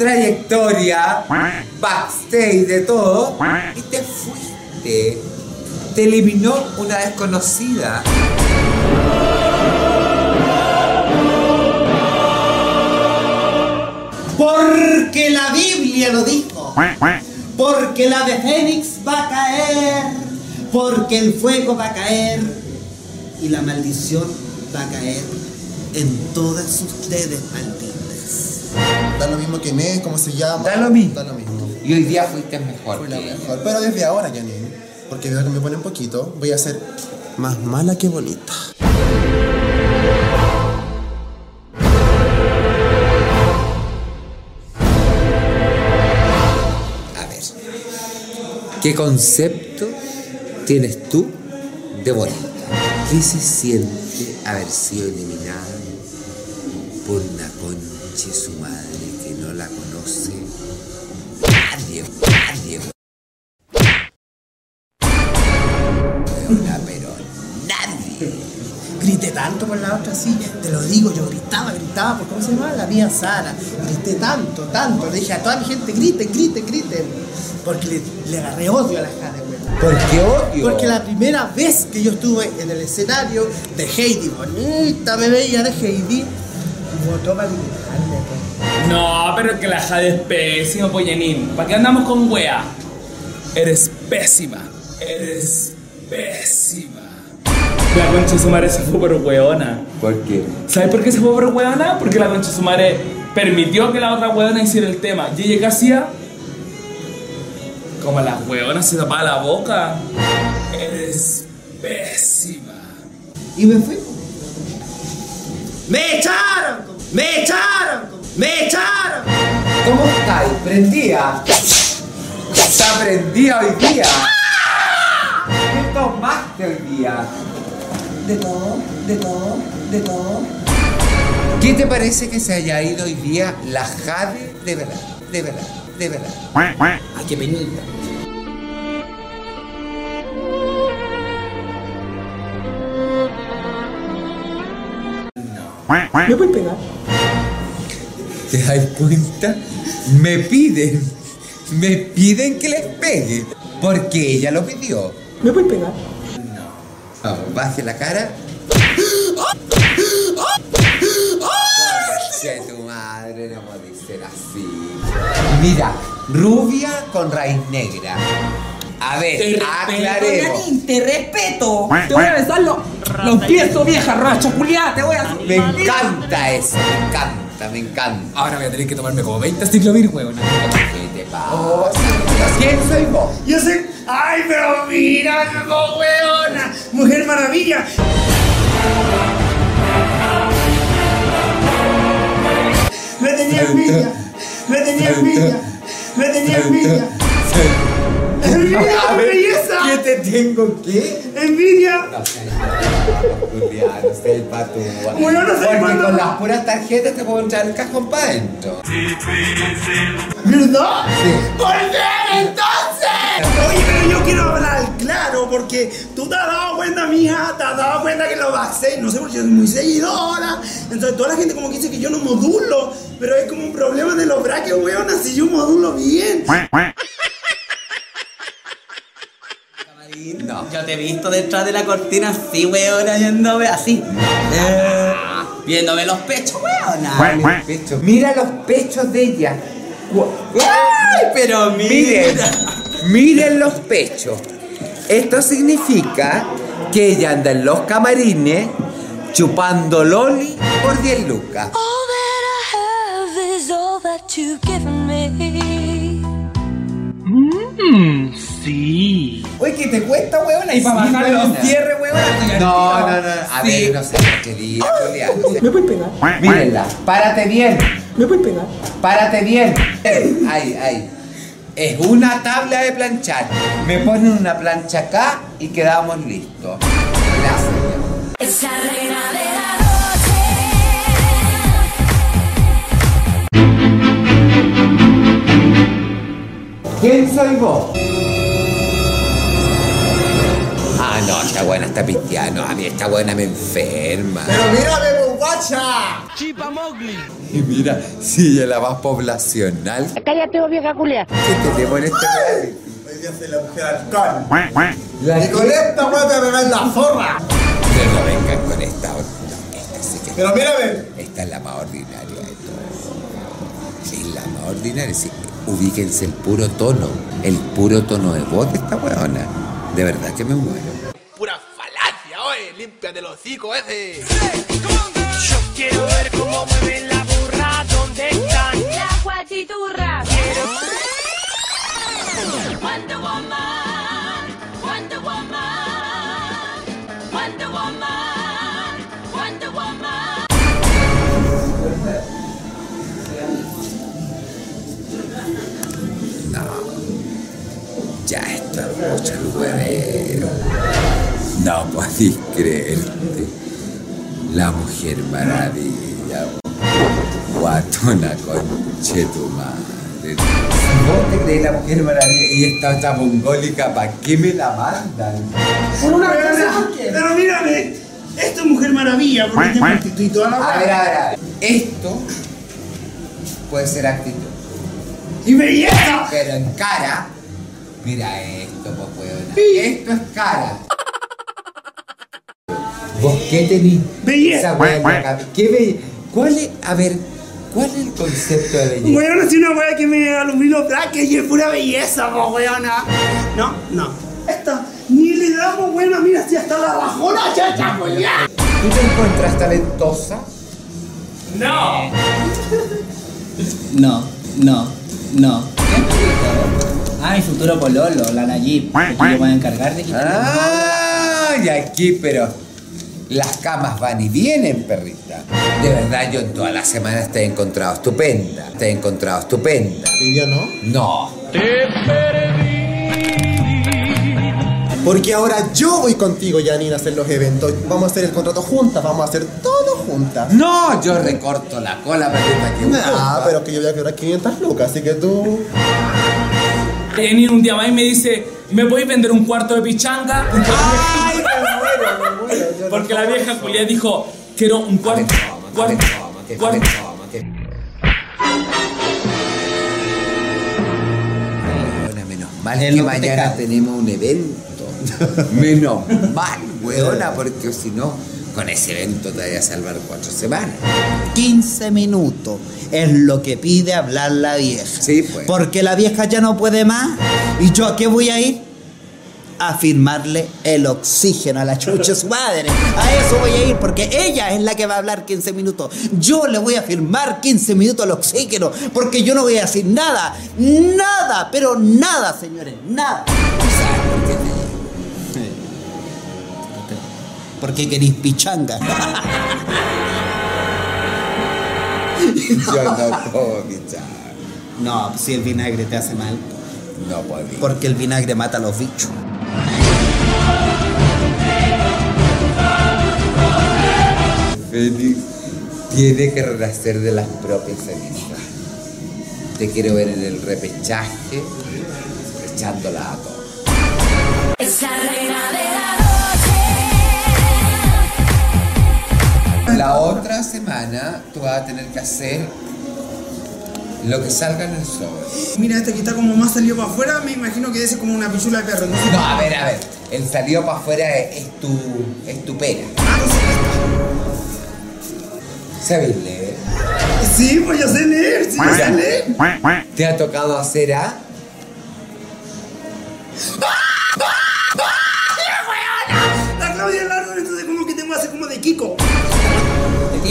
Trayectoria, backstage, de todo. Y te fuiste. Te eliminó una desconocida. Porque la Biblia lo dijo. Porque la de Fénix va a caer. Porque el fuego va a caer. Y la maldición va a caer en todas ustedes, malditas. Da lo mismo quién es, cómo se llama. Da lo mismo. Da lo mismo. Y hoy día fuiste mejor. Fue la que mejor. Pero desde ahora, Janine, porque veo que me pone un poquito, voy a ser más mala que bonita. A ver, ¿qué concepto tienes tú de bonita? ¿Qué se siente haber sido eliminada por una concha Grité tanto por la otra, sí, te lo digo, yo gritaba, gritaba, por cómo se llama la mía Sara. Grité tanto, tanto. Le dije a toda mi gente, griten, griten, griten. Porque le, le agarré odio a la Jade, güey. ¿Por qué odio? Porque la primera vez que yo estuve en el escenario de Heidi, bonita me veía de Heidi, votó para pues. No, pero que la Jade es pésimo, Pollanín. ¿Para qué andamos con wea? Eres pésima. Eres pésima. La concha de su madre se fue por weona. ¿Por qué? ¿Sabes por qué se fue por weona? Porque la concha de su madre permitió que la otra weona hiciera el tema. ¿Y ella qué hacía? Como las weonas se tapaba la boca. Eres pésima. Y me fui. ¡Me echaron! ¡Me echaron! ¡Me echaron! ¿Cómo estáis? ¿Prendía? ¿Está prendida hoy día? ¿Qué tomaste hoy día? De todo, de todo, de todo. ¿Qué te parece que se haya ido hoy día la Jade de verdad? De verdad, de verdad. Ay, qué penita. ¿Me puedes pegar? ¿Te das cuenta? Me piden, me piden que les pegue, porque ella lo pidió. ¿Me puedes pegar? Vamos, baje la cara. Conche tu madre, no puede ser así. Mira, rubia con raíz negra. A ver, aclaremos. te respeto. Te voy a besar los, los pies, tu vieja racha culiada. Te voy a Me encanta eso, me encanta, me encanta. Ahora voy a tener que tomarme como 20 ciclovir, weona. ¿Qué te pasa? ¿Quién soy vos? Yo sé. ¡Ay, pero mira, no, weona! ¡Mujer maravilla! Me tenía envidia. Me tenía envidia. Me tenía envidia. ¡Envidia, belleza! ¿Qué te tengo qué? ¡Envidia! No sé, Julián, no sé el pato. Bueno, no sé Porque cuándo- con las puras tarjetas te puedo entrar el cajón para adentro. ¿Verdad? ¡Volver entonces! Porque tú te has dado cuenta, mija, te has dado cuenta que lo bajé, no sé porque yo soy muy seguidora. Entonces toda la gente como que dice que yo no modulo, pero es como un problema de los braques, weón, así yo modulo bien. No. Yo te he visto detrás de la cortina así, weona, viéndome así. Eh, viéndome los pechos, weona. Los pechos. Mira los pechos de ella. Ay, pero Miren, mira. miren los pechos. Esto significa que ella anda en los camarines chupando loli por 10 lucas. All that I have is all that you've given me. Mmm, sí. Oye, ¿qué te cuesta, weona? Y para Sí, bajarle los cierres, weona. No, no, no. A Sí. ver, no sé qué diga, Julián. ¿Me puedes pegar? Mírenla. Párate bien. ¿Me puedes pegar? Párate bien. Ay, ay. Es una tabla de planchar. Me ponen una plancha acá y quedamos listos. Gracias. ¿Quién soy vos? Ah, no, esta buena está pistiano. A mí esta buena me enferma. Pero mírame, guacha. Y mira, si ella la más poblacional Cállate, vieja culia. que tenemos en este reality. Hoy día soy la mujer halcón. La Y con esta te pegar la zorra. Pero no vengan con esta. No, esta sí que. Pero mírame. Esta es la más ordinaria de todas. Es la más ordinaria. Sí, ubíquense el puro tono. El puro tono de voz de esta weona. De verdad que me muero. Pura falacia, oye, límpiate los hocico ese. Quiero ver cómo mueven la burra, ¿dónde están? La guachiturra. Wonder Woman. Wonder Woman. Wonder Woman. Wonder Woman. No. Ya está mucho el huevero. No podéis creerte. La mujer maravilla. Guatona conche tu madre. ¿Vos te crees la mujer maravilla? Y esta otra mongólica, ¿para qué me la mandan? Pero, pero mírame, esto es Mujer Maravilla, porque te prostituí toda la A ver, a ver, a ver. Esto puede ser actitud. ¡Y belleza! Pero en cara, mira esto, pues. Esto es cara. ¿Vos qué tenés? Belleza. Esa wea en la cabeza. ¿Qué be- ¿Cuál es, a ver, cuál es el concepto de belleza? Weona, si una wea que me alumino black y es pura belleza, po, weona. No, no. Esta, ni le damos buena, mira, si hasta la bajona, chacha, ya. ¿Tú te encuentras talentosa? ¡No! No, no, no. Ah, mi futuro pololo, la Nayib. Que yo voy a encargar de quitar. Ah, y aquí, pero las camas van y vienen, perrita. De verdad, yo en todas las semanas te he encontrado estupenda. Te he encontrado estupenda. ¿Y yo no? No. Porque ahora yo voy contigo, Janine, a hacer los eventos. Vamos a hacer el contrato juntas, vamos a hacer todo juntas. No, yo recorto la cola, perrita, que Ah, pero que yo voy a quebrar 500 lucas, así que tú... Jenny un día más y me dice, ¿me podéis vender un cuarto de pichanga? ¡Ay, porque la vieja. Julia dijo, quiero un cuarto, cuarto, mal que mañana tenemos un evento. Menos mal, weona, porque si no, con ese evento te voy a salvar cuatro semanas. 15 minutos es lo que pide hablar la vieja. Sí, pues. Porque la vieja ya no puede más. ¿Y yo a qué voy a ir? A firmarle el oxígeno a la chucha su madre. A eso voy a ir porque ella es la que va a hablar 15 minutos. Yo le voy a firmar 15 minutos al oxígeno porque yo no voy a decir nada. Nada, pero nada, señores. Nada. ¿Sabes por qué te Porque queréis pichanga. Yo no puedo pichar. No, si el vinagre te hace mal. No podía. Porque el vinagre mata a los bichos. Félix tiene que renacer de las propias cenizas. Te quiero ver en el repechaje, echándola a todos. Esa reina de la noche. La otra semana tú vas a tener que hacer lo que salga en el sobre. Mira, este que está como más salido para afuera, me imagino que debe ser como una pichula de perro. No. No, a ver, a ver. El salido para afuera es, es tu, es tu pera. Ah, no sé. ¿Sabes leer? Sí, pues yo sé leer, sí, yo sé leer. ¿Te ha tocado hacer A? La Claudia Largo, entonces como que tengo que hacer como de Kiko.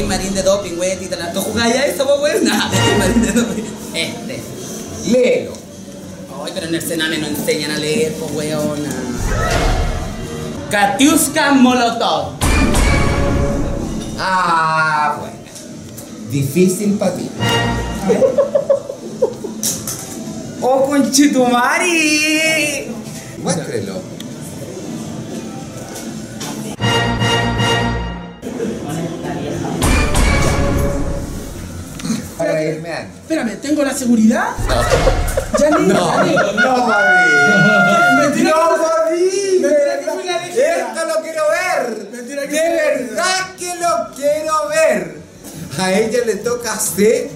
Marín de doping, güey, tita, ¿tú jugáis a eso, pues, güey? Nada, Marín de doping. Este. Léelo. Ay, pero en el Sename no enseñan a leer, pues, weona. Katiuska Molotov. Ah, bueno. Difícil para ti. ¡Oh, conchetumari! Muéstrelo. Espérame, ¿tengo la seguridad? No, Janine. no, papi. Mentira No, que- papi. mentira que fui la elegida. Esto lo quiero ver. Mentira que De verdad que lo quiero ver. A ella le toca hacer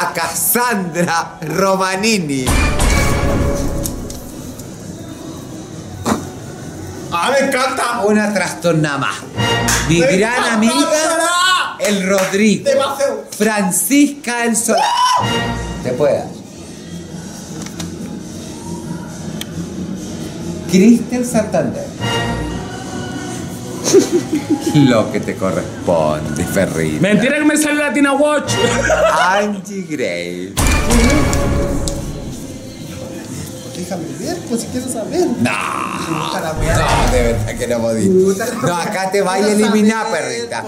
a Cassandra Romanini. Ah, me encanta. Una trastorna más. Mi gran amiga, el Rodrigo. Demasiado. Francisca el Solar. Te pueda. Cristel Santander. Lo que te corresponde, Ferrita. Mentira que me sale Latina Watch. Angie Gray. Déjame ver, pues si quieres saber. No, no, de verdad que no podí. No, acá te vaya a eliminar, perrita.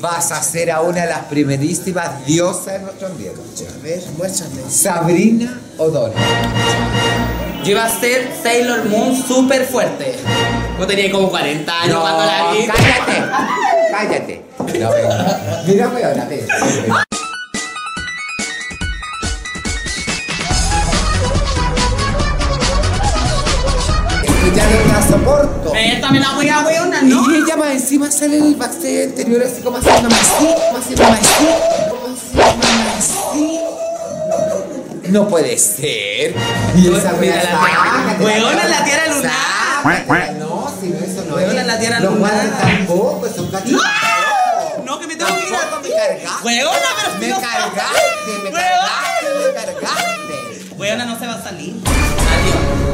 Vas a ser a una de las primerísimas diosas de nuestro ambiente. A ver, muéstrame. Sabrina O'Donnell. Yo iba a ser Sailor Moon súper fuerte. Yo tenía como 40 años No, cuando la vi. cállate, cállate. No, venga. Mira, weona, ven, soporto. Préstame la wea, weona, ¿no? Y ella más encima sale en el backstage anterior así como haciendo más así, como haciendo más así, como haciendo más así. No puede ser. Y esa wea la Weona, la tierra lunar. No, si no, eso no es. la tierra Los lunar. guantes tampoco, son cachitos. No, que me tengo que ir a me cargaste. Weona, pero Me no- cargaste, me cargaste, me cargaste. Weona no se va a salir. Adiós.